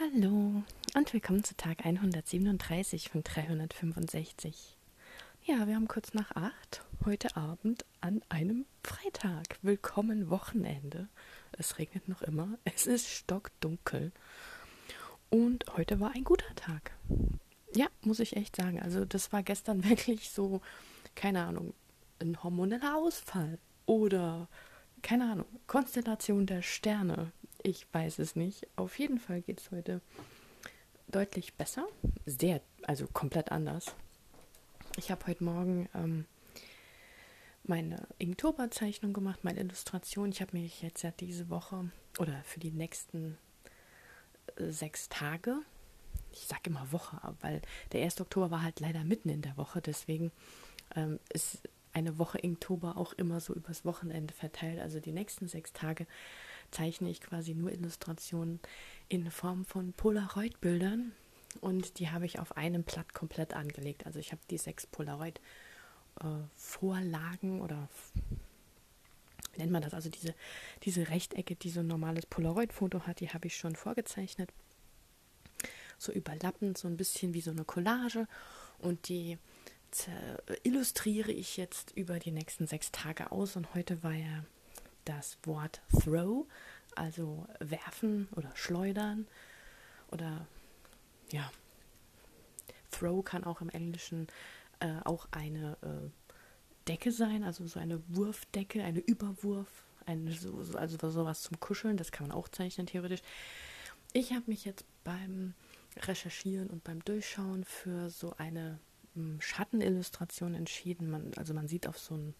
Hallo und willkommen zu Tag 137 von 365. Ja, wir haben kurz nach acht, heute Abend an einem Freitag. Willkommen Wochenende. Es regnet noch immer, es ist stockdunkel und heute war ein guter Tag. Ja, muss ich echt sagen. Also das war gestern wirklich so, keine Ahnung, ein hormoneller Ausfall oder keine Ahnung, Konstellation der Sterne. Ich weiß es nicht. Auf jeden Fall geht es heute deutlich besser. Sehr, also komplett anders. Ich habe heute Morgen ähm, meine Inktober-Zeichnung gemacht, meine Illustration. Ich habe mich jetzt ja diese Woche oder für die nächsten äh, sechs Tage, ich sage immer Woche, weil der 1. Oktober war halt leider mitten in der Woche, deswegen ähm, ist eine Woche Inktober auch immer so übers Wochenende verteilt. Also die nächsten sechs Tage zeichne ich quasi nur Illustrationen in Form von Polaroid-Bildern und die habe ich auf einem Blatt komplett angelegt. Also ich habe die sechs Polaroid-Vorlagen äh, oder nennt man das? Also diese, diese Rechtecke, die so ein normales Polaroid-Foto hat, die habe ich schon vorgezeichnet. So überlappend, so ein bisschen wie so eine Collage. Und die illustriere ich jetzt über die nächsten sechs Tage aus. Und heute war ja das Wort throw, also werfen oder schleudern oder ja, throw kann auch im Englischen äh, auch eine äh, Decke sein, also so eine Wurfdecke, eine Überwurf, eine, so, also sowas zum Kuscheln, das kann man auch zeichnen theoretisch. Ich habe mich jetzt beim Recherchieren und beim Durchschauen für so eine hm, Schattenillustration entschieden. Man, also man sieht auf so ein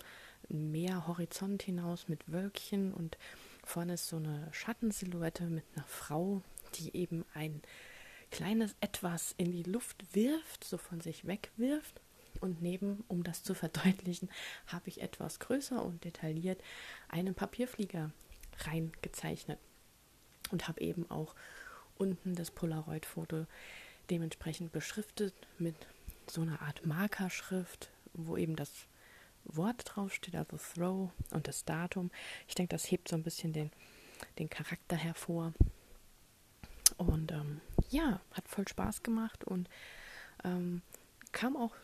Meer Horizont hinaus mit Wölkchen und vorne ist so eine Schattensilhouette mit einer Frau, die eben ein kleines Etwas in die Luft wirft, so von sich wegwirft. Und neben, um das zu verdeutlichen, habe ich etwas größer und detailliert einen Papierflieger reingezeichnet und habe eben auch unten das Polaroid-Foto dementsprechend beschriftet mit so einer Art Markerschrift, wo eben das Wort draufsteht, also Throw und das Datum. Ich denke, das hebt so ein bisschen den, den Charakter hervor. Und ähm, ja, hat voll Spaß gemacht und ähm, kam auch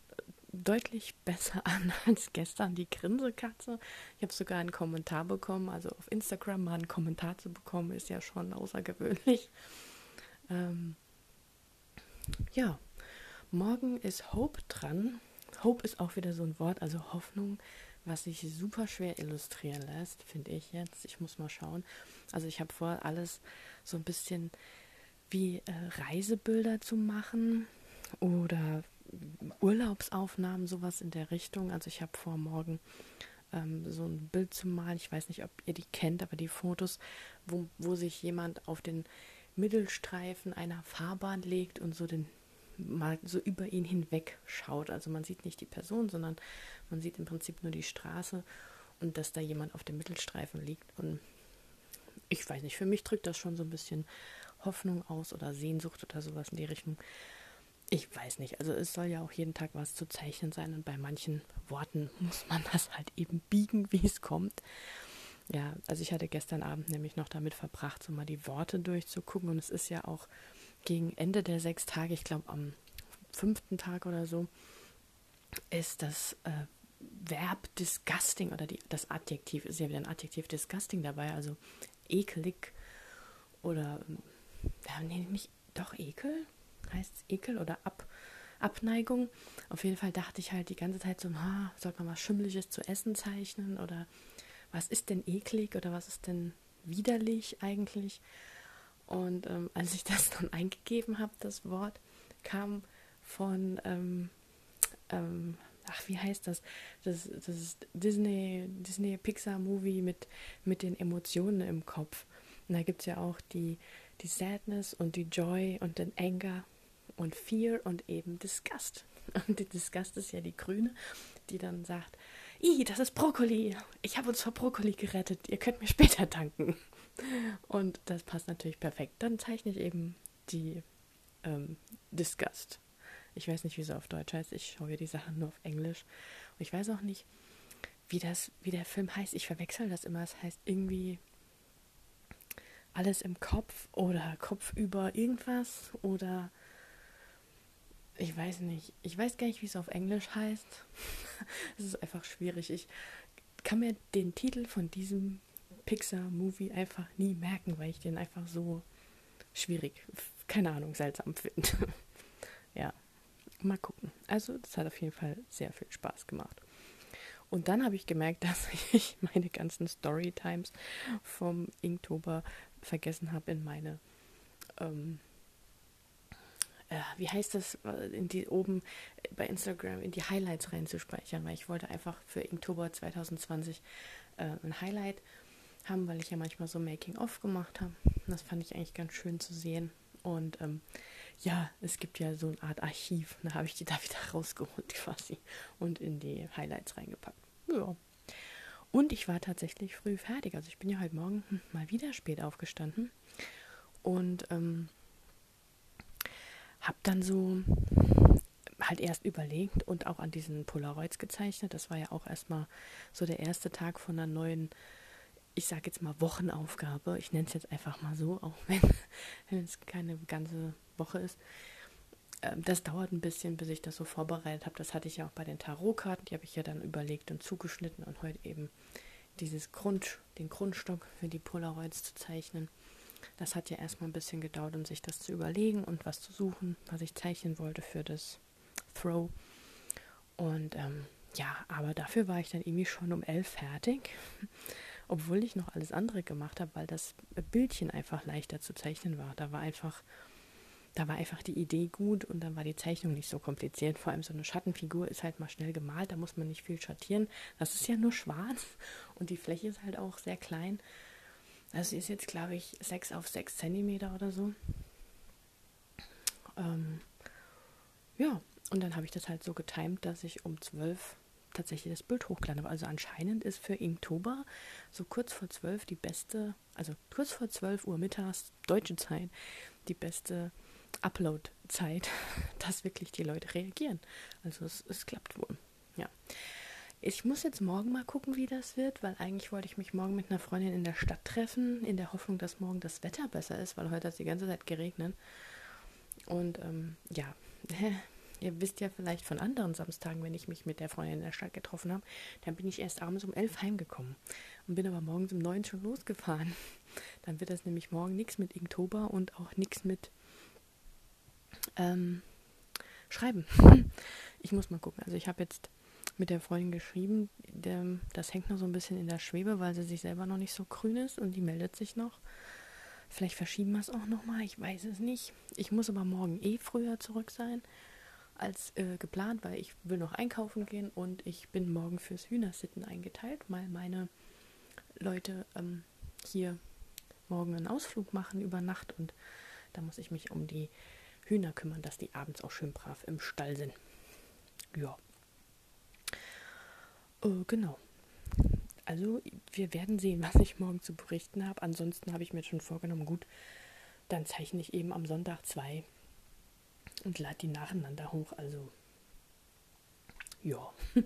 deutlich besser an als gestern die Grinsekatze. Ich habe sogar einen Kommentar bekommen, also auf Instagram mal einen Kommentar zu bekommen, ist ja schon außergewöhnlich. Ähm, ja, morgen ist Hope dran. Hope ist auch wieder so ein Wort, also Hoffnung, was sich super schwer illustrieren lässt, finde ich jetzt. Ich muss mal schauen. Also ich habe vor, alles so ein bisschen wie äh, Reisebilder zu machen oder Urlaubsaufnahmen, sowas in der Richtung. Also ich habe vor, morgen ähm, so ein Bild zu malen. Ich weiß nicht, ob ihr die kennt, aber die Fotos, wo, wo sich jemand auf den Mittelstreifen einer Fahrbahn legt und so den mal so über ihn hinweg schaut. Also man sieht nicht die Person, sondern man sieht im Prinzip nur die Straße und dass da jemand auf dem Mittelstreifen liegt. Und ich weiß nicht, für mich drückt das schon so ein bisschen Hoffnung aus oder Sehnsucht oder sowas in die Richtung. Ich weiß nicht. Also es soll ja auch jeden Tag was zu zeichnen sein und bei manchen Worten muss man das halt eben biegen, wie es kommt. Ja, also ich hatte gestern Abend nämlich noch damit verbracht, so mal die Worte durchzugucken und es ist ja auch gegen Ende der sechs Tage, ich glaube am fünften Tag oder so, ist das äh, Verb disgusting oder die, das Adjektiv ist ja wieder ein Adjektiv disgusting dabei, also ekelig oder ja, nee, nicht doch Ekel heißt es Ekel oder Ab, Abneigung. Auf jeden Fall dachte ich halt die ganze Zeit so, ha, soll man was Schimmliches zu essen zeichnen oder was ist denn eklig oder was ist denn widerlich eigentlich? Und ähm, als ich das dann eingegeben habe, das Wort, kam von, ähm, ähm, ach, wie heißt das? Das, das ist Disney, Disney Pixar Movie mit, mit den Emotionen im Kopf. Und da gibt es ja auch die, die Sadness und die Joy und den Anger und Fear und eben Disgust. Und die Disgust ist ja die Grüne, die dann sagt, Ih, das ist Brokkoli. Ich habe uns vor Brokkoli gerettet. Ihr könnt mir später danken. Und das passt natürlich perfekt. Dann zeichne ich eben die ähm, Disgust. Ich weiß nicht, wie es auf Deutsch heißt. Ich schaue die Sachen nur auf Englisch. Und ich weiß auch nicht, wie, das, wie der Film heißt. Ich verwechsel das immer. Es heißt irgendwie alles im Kopf oder Kopf über irgendwas oder ich weiß nicht. Ich weiß gar nicht, wie es auf Englisch heißt. Es ist einfach schwierig. Ich kann mir den Titel von diesem Pixar-Movie einfach nie merken, weil ich den einfach so schwierig, keine Ahnung, seltsam finde. ja, mal gucken. Also, das hat auf jeden Fall sehr viel Spaß gemacht. Und dann habe ich gemerkt, dass ich meine ganzen Storytimes vom Inktober vergessen habe in meine, ähm, äh, wie heißt das, äh, in die oben bei Instagram in die Highlights reinzuspeichern, weil ich wollte einfach für Inktober 2020 äh, ein Highlight haben, weil ich ja manchmal so Making-of gemacht habe. Das fand ich eigentlich ganz schön zu sehen. Und ähm, ja, es gibt ja so eine Art Archiv. Da habe ich die da wieder rausgeholt quasi und in die Highlights reingepackt. Ja. Und ich war tatsächlich früh fertig. Also ich bin ja heute Morgen mal wieder spät aufgestanden und ähm, habe dann so halt erst überlegt und auch an diesen Polaroids gezeichnet. Das war ja auch erstmal so der erste Tag von einer neuen, ich sage jetzt mal Wochenaufgabe. Ich nenne es jetzt einfach mal so, auch wenn, es keine ganze Woche ist. Ähm, das dauert ein bisschen, bis ich das so vorbereitet habe. Das hatte ich ja auch bei den Tarotkarten, die habe ich ja dann überlegt und zugeschnitten und heute eben dieses Grund, den Grundstock für die Polaroids zu zeichnen. Das hat ja erstmal ein bisschen gedauert, um sich das zu überlegen und was zu suchen, was ich zeichnen wollte für das Throw. Und ähm, ja, aber dafür war ich dann irgendwie schon um elf fertig, obwohl ich noch alles andere gemacht habe, weil das Bildchen einfach leichter zu zeichnen war. Da war einfach da war einfach die Idee gut und dann war die Zeichnung nicht so kompliziert. Vor allem so eine Schattenfigur ist halt mal schnell gemalt, da muss man nicht viel schattieren. Das ist ja nur schwarz und die Fläche ist halt auch sehr klein. Also ist jetzt, glaube ich, 6 auf 6 Zentimeter oder so. Ähm, ja, und dann habe ich das halt so getimt, dass ich um 12 tatsächlich das Bild hochgeladen habe. Also anscheinend ist für Inktober so kurz vor 12 die beste, also kurz vor 12 Uhr mittags deutsche Zeit, die beste Upload-Zeit, dass wirklich die Leute reagieren. Also es, es klappt wohl. Ja. Ich muss jetzt morgen mal gucken, wie das wird, weil eigentlich wollte ich mich morgen mit einer Freundin in der Stadt treffen, in der Hoffnung, dass morgen das Wetter besser ist, weil heute hat es die ganze Zeit geregnet. Und ähm, ja, ihr wisst ja vielleicht von anderen Samstagen, wenn ich mich mit der Freundin in der Stadt getroffen habe, dann bin ich erst abends um elf heimgekommen und bin aber morgens um neun schon losgefahren. Dann wird das nämlich morgen nichts mit Inktober und auch nichts mit ähm, schreiben. Ich muss mal gucken. Also ich habe jetzt mit der Freundin geschrieben, das hängt noch so ein bisschen in der Schwebe, weil sie sich selber noch nicht so grün ist und die meldet sich noch. Vielleicht verschieben wir es auch nochmal, ich weiß es nicht. Ich muss aber morgen eh früher zurück sein als äh, geplant, weil ich will noch einkaufen gehen und ich bin morgen fürs Hühnersitten eingeteilt, weil meine Leute ähm, hier morgen einen Ausflug machen über Nacht und da muss ich mich um die Hühner kümmern, dass die abends auch schön brav im Stall sind. Ja. Äh, genau. Also wir werden sehen, was ich morgen zu berichten habe. Ansonsten habe ich mir schon vorgenommen, gut, dann zeichne ich eben am Sonntag zwei und lade die nacheinander hoch. Also ja,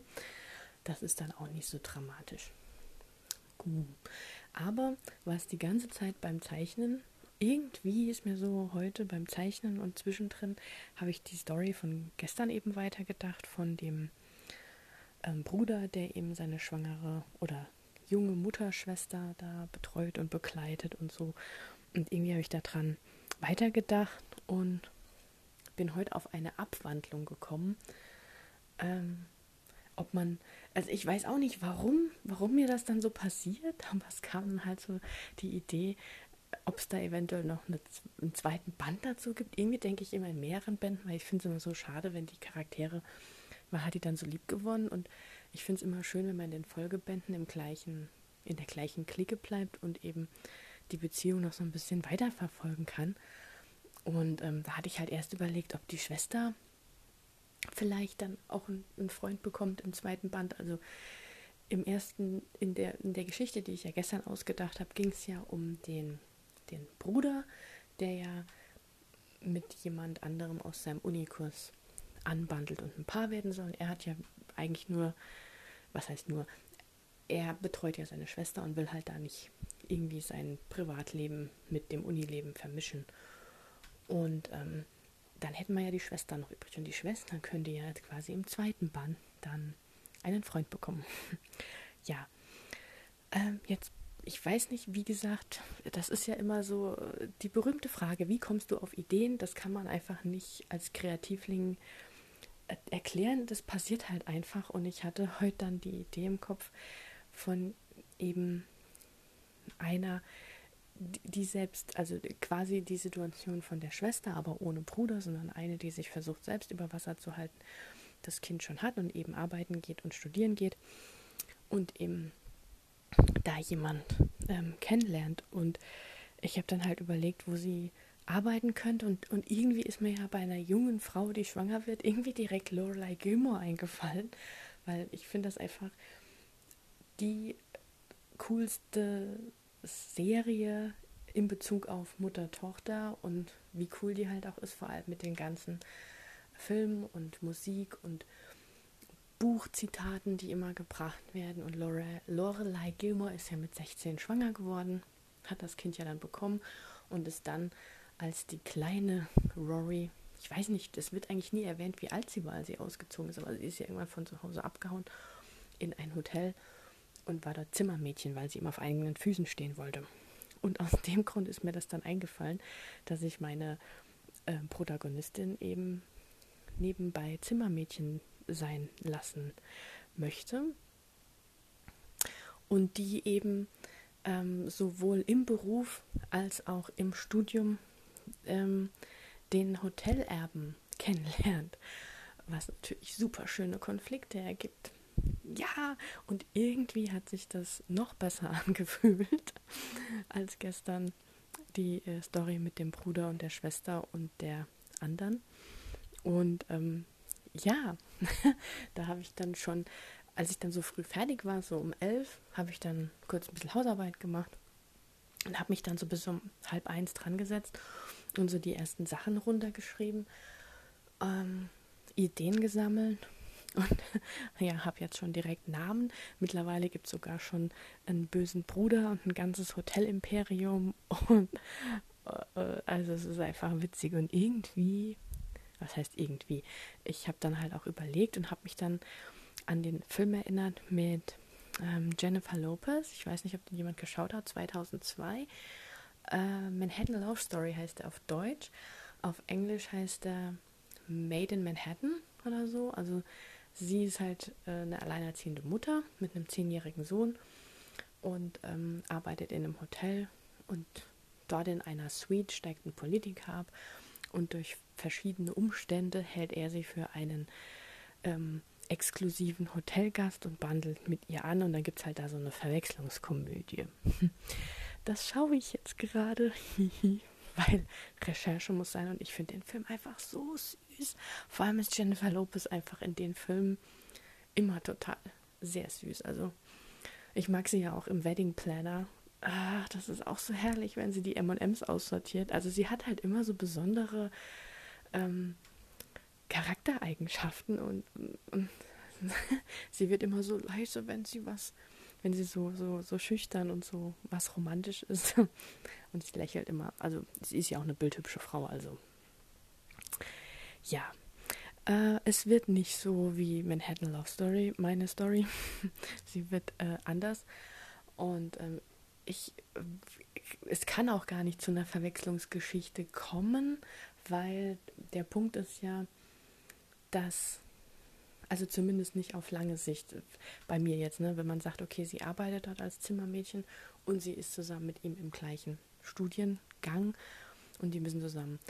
das ist dann auch nicht so dramatisch. Gut. Aber was die ganze Zeit beim Zeichnen irgendwie ist mir so heute beim Zeichnen und zwischendrin habe ich die Story von gestern eben weitergedacht, von dem ähm, Bruder, der eben seine schwangere oder junge Mutterschwester da betreut und begleitet und so. Und irgendwie habe ich daran weitergedacht und bin heute auf eine Abwandlung gekommen. Ähm, ob man, also ich weiß auch nicht, warum, warum mir das dann so passiert, aber es kam halt so die Idee, ob es da eventuell noch eine, einen zweiten Band dazu gibt. Irgendwie denke ich immer in mehreren Bänden, weil ich finde es immer so schade, wenn die Charaktere, man hat die dann so lieb gewonnen und ich finde es immer schön, wenn man in den Folgebänden im gleichen, in der gleichen Clique bleibt und eben die Beziehung noch so ein bisschen weiterverfolgen kann. Und ähm, da hatte ich halt erst überlegt, ob die Schwester vielleicht dann auch einen Freund bekommt im zweiten Band. Also im ersten, in der, in der Geschichte, die ich ja gestern ausgedacht habe, ging es ja um den den Bruder, der ja mit jemand anderem aus seinem Unikurs anbandelt und ein Paar werden soll. Er hat ja eigentlich nur, was heißt nur, er betreut ja seine Schwester und will halt da nicht irgendwie sein Privatleben mit dem Unileben vermischen. Und ähm, dann hätten wir ja die Schwester noch übrig. Und die Schwester könnte ja quasi im zweiten Band dann einen Freund bekommen. ja. Ähm, jetzt, ich weiß nicht, wie gesagt, das ist ja immer so äh, die berühmte Frage, wie kommst du auf Ideen? Das kann man einfach nicht als Kreativling äh, erklären. Das passiert halt einfach. Und ich hatte heute dann die Idee im Kopf von eben einer, die selbst, also quasi die Situation von der Schwester, aber ohne Bruder, sondern eine, die sich versucht, selbst über Wasser zu halten, das Kind schon hat und eben arbeiten geht und studieren geht und eben da jemand ähm, kennenlernt. Und ich habe dann halt überlegt, wo sie arbeiten könnte und, und irgendwie ist mir ja bei einer jungen Frau, die schwanger wird, irgendwie direkt Lorelei Gilmore eingefallen, weil ich finde das einfach die coolste Serie in Bezug auf Mutter-Tochter und wie cool die halt auch ist, vor allem mit den ganzen Filmen und Musik und Buchzitaten, die immer gebracht werden. Und Lore, Lorelei Gilmore ist ja mit 16 schwanger geworden, hat das Kind ja dann bekommen und ist dann als die kleine Rory, ich weiß nicht, es wird eigentlich nie erwähnt, wie alt sie war, als sie ausgezogen ist, aber sie ist ja irgendwann von zu Hause abgehauen in ein Hotel und war dort Zimmermädchen, weil sie immer auf eigenen Füßen stehen wollte. Und aus dem Grund ist mir das dann eingefallen, dass ich meine äh, Protagonistin eben nebenbei Zimmermädchen sein lassen möchte. Und die eben ähm, sowohl im Beruf als auch im Studium ähm, den Hotelerben kennenlernt, was natürlich super schöne Konflikte ergibt. Ja, und irgendwie hat sich das noch besser angefühlt als gestern. Die äh, Story mit dem Bruder und der Schwester und der anderen. Und ähm, ja, da habe ich dann schon, als ich dann so früh fertig war, so um elf, habe ich dann kurz ein bisschen Hausarbeit gemacht und habe mich dann so bis um halb eins dran gesetzt und so die ersten Sachen runtergeschrieben, ähm, Ideen gesammelt und ja, habe jetzt schon direkt Namen. Mittlerweile gibt es sogar schon einen bösen Bruder und ein ganzes Hotelimperium. Und äh, also es ist einfach witzig. Und irgendwie, was heißt irgendwie? Ich habe dann halt auch überlegt und habe mich dann an den Film erinnert mit ähm, Jennifer Lopez. Ich weiß nicht, ob den jemand geschaut hat, 2002. Äh, Manhattan Love Story heißt er auf Deutsch. Auf Englisch heißt er Made in Manhattan oder so. Also Sie ist halt äh, eine alleinerziehende Mutter mit einem zehnjährigen Sohn und ähm, arbeitet in einem Hotel und dort in einer Suite steigt ein Politiker ab und durch verschiedene Umstände hält er sie für einen ähm, exklusiven Hotelgast und bandelt mit ihr an und dann gibt es halt da so eine Verwechslungskomödie. Das schaue ich jetzt gerade, weil Recherche muss sein und ich finde den Film einfach so süß. Vor allem ist Jennifer Lopez einfach in den Filmen immer total sehr süß. Also ich mag sie ja auch im Wedding Planner. Ah, das ist auch so herrlich, wenn sie die M&Ms aussortiert. Also sie hat halt immer so besondere ähm, Charaktereigenschaften und, und sie wird immer so leise, wenn sie was, wenn sie so, so, so schüchtern und so was romantisch ist. Und sie lächelt immer. Also sie ist ja auch eine bildhübsche Frau, also ja, äh, es wird nicht so wie Manhattan Love Story, meine Story. Sie wird äh, anders. Und ähm, ich, es kann auch gar nicht zu einer Verwechslungsgeschichte kommen, weil der Punkt ist ja, dass, also zumindest nicht auf lange Sicht, bei mir jetzt, ne, wenn man sagt, okay, sie arbeitet dort als Zimmermädchen und sie ist zusammen mit ihm im gleichen Studiengang und die müssen zusammen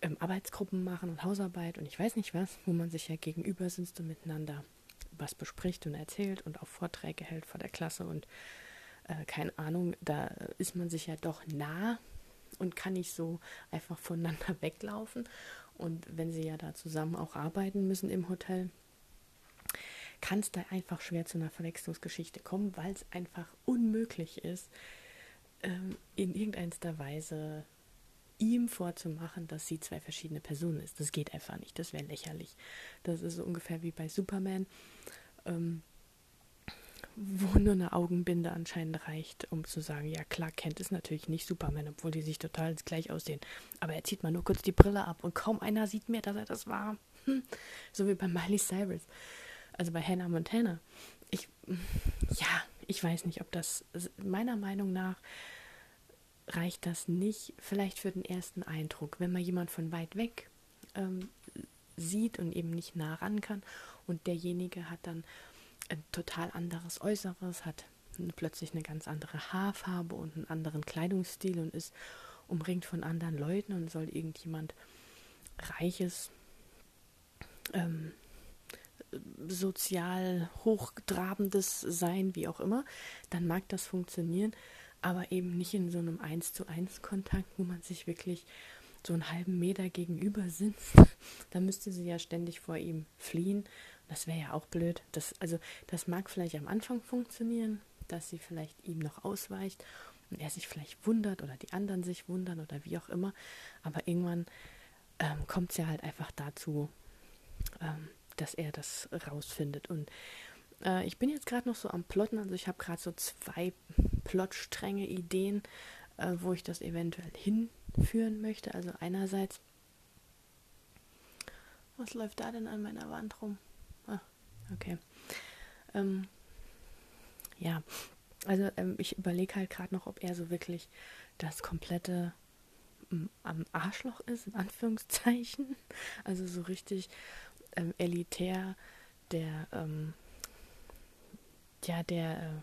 ähm, Arbeitsgruppen machen und Hausarbeit und ich weiß nicht was, wo man sich ja gegenüber sitzt und miteinander was bespricht und erzählt und auch Vorträge hält vor der Klasse und äh, keine Ahnung, da ist man sich ja doch nah und kann nicht so einfach voneinander weglaufen. Und wenn sie ja da zusammen auch arbeiten müssen im Hotel, kann es da einfach schwer zu einer Verwechslungsgeschichte kommen, weil es einfach unmöglich ist, ähm, in irgendeiner Weise ihm vorzumachen, dass sie zwei verschiedene Personen ist. Das geht einfach nicht. Das wäre lächerlich. Das ist so ungefähr wie bei Superman, ähm, wo nur eine Augenbinde anscheinend reicht, um zu sagen, ja klar, Kent ist natürlich nicht Superman, obwohl die sich total gleich aussehen. Aber er zieht mal nur kurz die Brille ab und kaum einer sieht mehr, dass er das war. Hm. So wie bei Miley Cyrus. Also bei Hannah Montana. Ich, ja, ich weiß nicht, ob das, meiner Meinung nach reicht das nicht, vielleicht für den ersten Eindruck, wenn man jemand von weit weg ähm, sieht und eben nicht nah ran kann und derjenige hat dann ein total anderes Äußeres, hat plötzlich eine ganz andere Haarfarbe und einen anderen Kleidungsstil und ist umringt von anderen Leuten und soll irgendjemand Reiches, ähm, sozial hochtrabendes sein, wie auch immer, dann mag das funktionieren, aber eben nicht in so einem Eins zu eins Kontakt, wo man sich wirklich so einen halben Meter gegenüber sitzt. da müsste sie ja ständig vor ihm fliehen das wäre ja auch blöd. Das, also, das mag vielleicht am Anfang funktionieren, dass sie vielleicht ihm noch ausweicht und er sich vielleicht wundert oder die anderen sich wundern oder wie auch immer. Aber irgendwann ähm, kommt es ja halt einfach dazu, ähm, dass er das rausfindet. Und äh, ich bin jetzt gerade noch so am Plotten, also ich habe gerade so zwei Plotstränge, Ideen, äh, wo ich das eventuell hinführen möchte. Also einerseits, was läuft da denn an meiner Wand rum? Okay. Ähm, ja, also ähm, ich überlege halt gerade noch, ob er so wirklich das komplette am Arschloch ist, in Anführungszeichen. Also so richtig ähm, elitär der, ähm, ja, der, äh,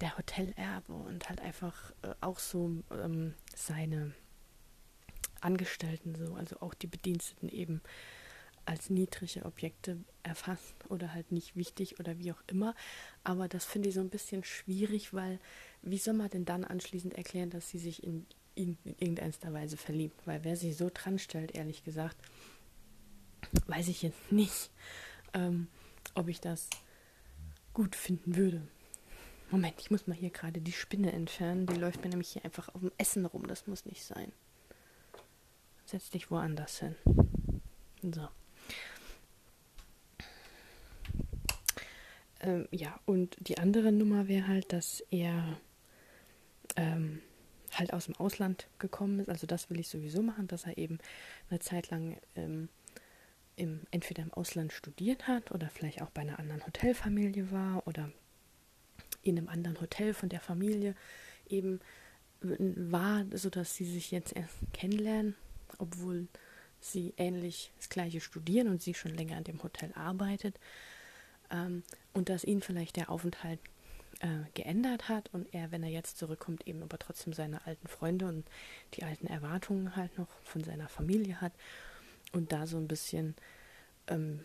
der Hotelerbe und halt einfach äh, auch so ähm, seine Angestellten so, also auch die Bediensteten eben als niedrige Objekte erfasst oder halt nicht wichtig oder wie auch immer. Aber das finde ich so ein bisschen schwierig, weil wie soll man denn dann anschließend erklären, dass sie sich in ihn in irgendeiner Weise verliebt? Weil wer sich so dran stellt, ehrlich gesagt, weiß ich jetzt nicht, ähm, ob ich das gut finden würde. Moment, ich muss mal hier gerade die Spinne entfernen. Die läuft mir nämlich hier einfach auf dem Essen rum. Das muss nicht sein. Setz dich woanders hin. So. Ähm, ja, und die andere Nummer wäre halt, dass er ähm, halt aus dem Ausland gekommen ist. Also das will ich sowieso machen, dass er eben eine Zeit lang ähm, im, entweder im Ausland studiert hat oder vielleicht auch bei einer anderen Hotelfamilie war oder in einem anderen Hotel von der Familie eben war, sodass sie sich jetzt erst kennenlernen, obwohl sie ähnlich das gleiche studieren und sie schon länger an dem Hotel arbeitet ähm, und dass ihn vielleicht der Aufenthalt äh, geändert hat und er, wenn er jetzt zurückkommt, eben aber trotzdem seine alten Freunde und die alten Erwartungen halt noch von seiner Familie hat und da so ein bisschen ähm,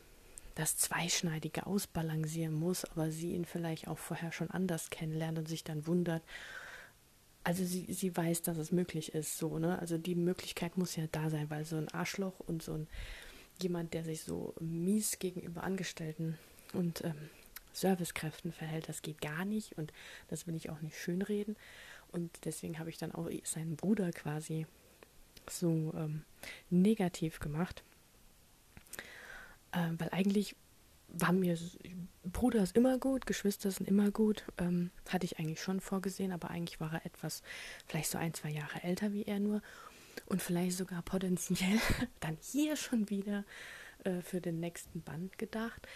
das Zweischneidige ausbalancieren muss, aber sie ihn vielleicht auch vorher schon anders kennenlernt und sich dann wundert. Also sie, sie weiß, dass es möglich ist, so, ne? Also die Möglichkeit muss ja da sein, weil so ein Arschloch und so ein jemand, der sich so mies gegenüber Angestellten und ähm, Servicekräften verhält. Das geht gar nicht und das will ich auch nicht schönreden. Und deswegen habe ich dann auch seinen Bruder quasi so ähm, negativ gemacht. Ähm, weil eigentlich war mir, Bruder ist immer gut, Geschwister sind immer gut, ähm, hatte ich eigentlich schon vorgesehen, aber eigentlich war er etwas, vielleicht so ein, zwei Jahre älter wie er nur und vielleicht sogar potenziell dann hier schon wieder äh, für den nächsten Band gedacht.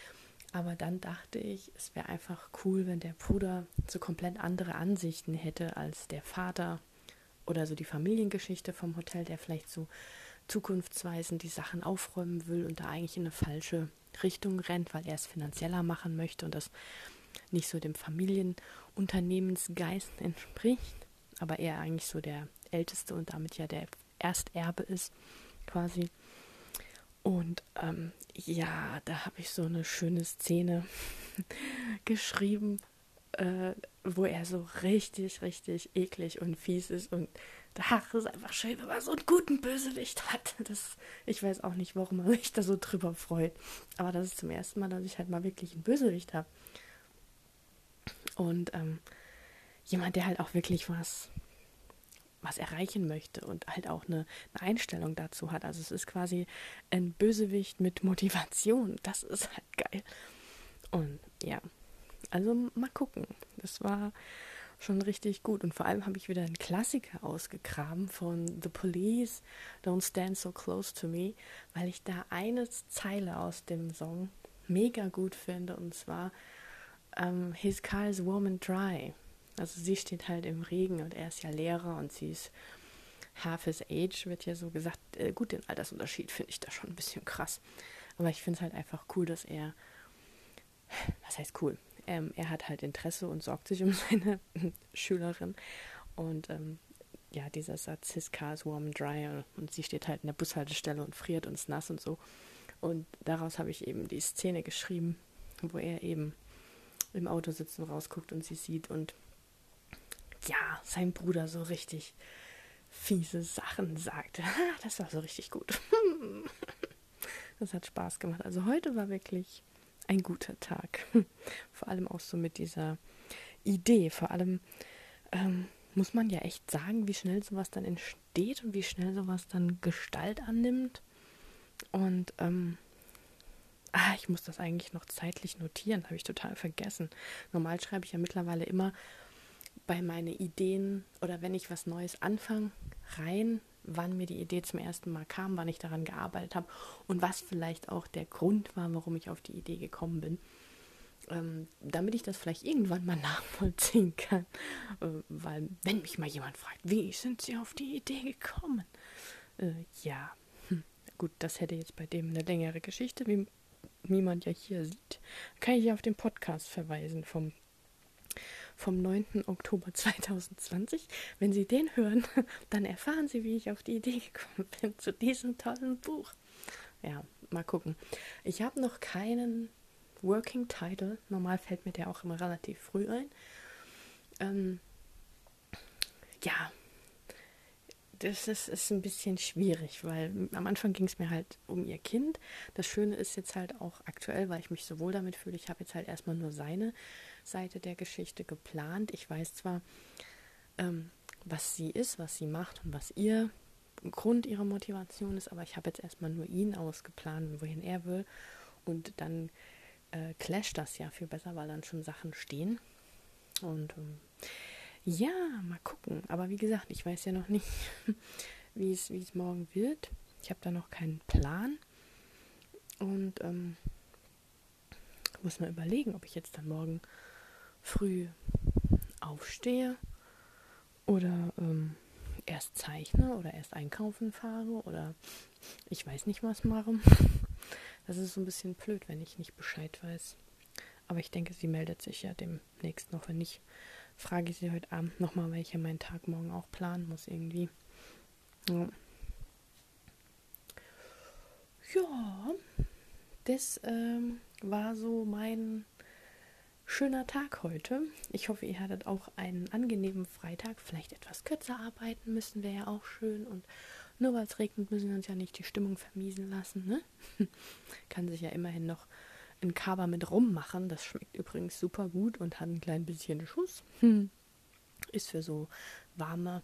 Aber dann dachte ich, es wäre einfach cool, wenn der Bruder so komplett andere Ansichten hätte als der Vater oder so die Familiengeschichte vom Hotel, der vielleicht so zukunftsweisend die Sachen aufräumen will und da eigentlich in eine falsche Richtung rennt, weil er es finanzieller machen möchte und das nicht so dem Familienunternehmensgeist entspricht, aber er eigentlich so der Älteste und damit ja der Ersterbe ist quasi. Und ähm, ja, da habe ich so eine schöne Szene geschrieben, äh, wo er so richtig, richtig eklig und fies ist. Und ach, ist einfach schön, wenn man so einen guten Bösewicht hat. Das, ich weiß auch nicht, warum man sich da so drüber freut. Aber das ist zum ersten Mal, dass ich halt mal wirklich einen Bösewicht habe. Und ähm, jemand, der halt auch wirklich was was erreichen möchte und halt auch eine, eine, Einstellung dazu hat. Also es ist quasi ein Bösewicht mit Motivation. Das ist halt geil. Und ja, Also mal gucken. Das war schon richtig gut. Und vor allem habe ich wieder einen Klassiker ausgegraben von The Police, Don't Stand So Close to Me, weil ich da eine Zeile aus dem Song mega gut finde. Und zwar um, ähm, His car is warm and dry. Also sie steht halt im Regen und er ist ja Lehrer und sie ist half his age, wird ja so gesagt. Äh, gut, den Altersunterschied finde ich da schon ein bisschen krass. Aber ich finde es halt einfach cool, dass er, was heißt cool? Ähm, er hat halt Interesse und sorgt sich um seine Schülerin. Und ähm, ja, dieser Satz, his car is warm and dry und sie steht halt in der Bushaltestelle und friert und ist nass und so. Und daraus habe ich eben die Szene geschrieben, wo er eben im Auto sitzt und rausguckt und sie sieht und ja, sein Bruder so richtig fiese Sachen sagt. Das war so richtig gut. Das hat Spaß gemacht. Also heute war wirklich ein guter Tag. Vor allem auch so mit dieser Idee. Vor allem ähm, muss man ja echt sagen, wie schnell sowas dann entsteht und wie schnell sowas dann Gestalt annimmt. Und ähm, ah, ich muss das eigentlich noch zeitlich notieren, habe ich total vergessen. Normal schreibe ich ja mittlerweile immer bei meinen Ideen oder wenn ich was Neues anfange, rein, wann mir die Idee zum ersten Mal kam, wann ich daran gearbeitet habe und was vielleicht auch der Grund war, warum ich auf die Idee gekommen bin. Ähm, damit ich das vielleicht irgendwann mal nachvollziehen kann. Äh, weil, wenn mich mal jemand fragt, wie sind Sie auf die Idee gekommen? Äh, ja, hm. gut, das hätte jetzt bei dem eine längere Geschichte, wie niemand ja hier sieht. Kann ich ja auf den Podcast verweisen vom vom 9. Oktober 2020. Wenn Sie den hören, dann erfahren Sie, wie ich auf die Idee gekommen bin zu diesem tollen Buch. Ja, mal gucken. Ich habe noch keinen Working Title. Normal fällt mir der auch immer relativ früh ein. Ähm, ja, das ist, ist ein bisschen schwierig, weil am Anfang ging es mir halt um ihr Kind. Das Schöne ist jetzt halt auch aktuell, weil ich mich so wohl damit fühle, ich habe jetzt halt erstmal nur seine Seite der Geschichte geplant. Ich weiß zwar, ähm, was sie ist, was sie macht und was ihr Grund ihrer Motivation ist, aber ich habe jetzt erstmal nur ihn ausgeplant, wohin er will. Und dann äh, clasht das ja viel besser, weil dann schon Sachen stehen. Und ähm, ja, mal gucken. Aber wie gesagt, ich weiß ja noch nicht, wie es, morgen wird. Ich habe da noch keinen Plan. Und ähm, muss mal überlegen, ob ich jetzt dann morgen früh aufstehe oder ähm, erst zeichne oder erst einkaufen fahre oder ich weiß nicht was mache. Das ist so ein bisschen blöd, wenn ich nicht Bescheid weiß. Aber ich denke, sie meldet sich ja demnächst noch. Wenn nicht, frage ich sie heute Abend nochmal, weil ich ja meinen Tag morgen auch planen muss irgendwie. Ja, ja das ähm, war so mein schöner Tag heute. Ich hoffe, ihr hattet auch einen angenehmen Freitag. Vielleicht etwas kürzer arbeiten müssen wäre ja auch schön. Und nur weil es regnet, müssen wir uns ja nicht die Stimmung vermiesen lassen. Ne? Kann sich ja immerhin noch ein Kaba mit rummachen. Das schmeckt übrigens super gut und hat ein klein bisschen Schuss. Ist für so warme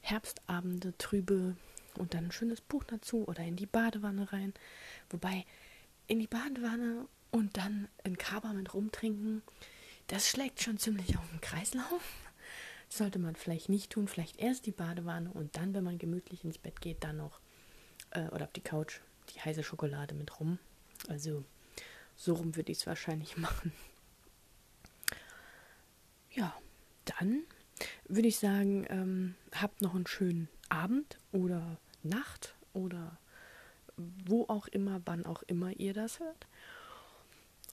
Herbstabende, trübe und dann ein schönes Buch dazu oder in die Badewanne rein. Wobei in die Badewanne und dann ein Kaba mit rumtrinken, das schlägt schon ziemlich auf den Kreislauf. sollte man vielleicht nicht tun. Vielleicht erst die Badewanne und dann, wenn man gemütlich ins Bett geht, dann noch äh, oder auf die Couch die heiße Schokolade mit rum. Also so rum würde ich es wahrscheinlich machen. Ja, dann würde ich sagen, ähm, habt noch einen schönen Abend oder Nacht oder wo auch immer, wann auch immer ihr das hört.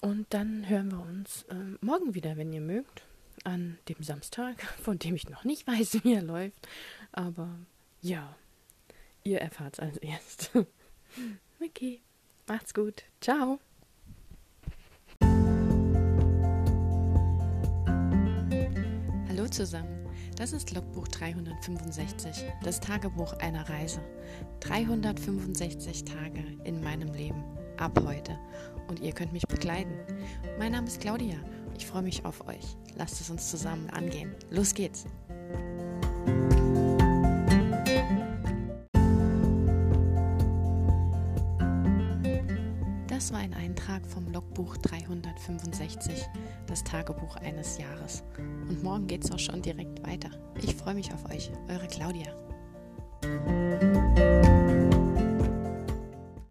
Und dann hören wir uns äh, morgen wieder, wenn ihr mögt, an dem Samstag, von dem ich noch nicht weiß, wie er läuft. Aber ja, ihr erfahrt es als erst. okay, macht's gut. Ciao. Hallo zusammen. Das ist Logbuch 365, das Tagebuch einer Reise. 365 Tage in meinem Leben ab heute und ihr könnt mich begleiten. Mein Name ist Claudia. Ich freue mich auf euch. Lasst es uns zusammen angehen. Los geht's! Das war ein Eintrag vom Logbuch 365, das Tagebuch eines Jahres. Und morgen geht es auch schon direkt weiter. Ich freue mich auf euch, eure Claudia.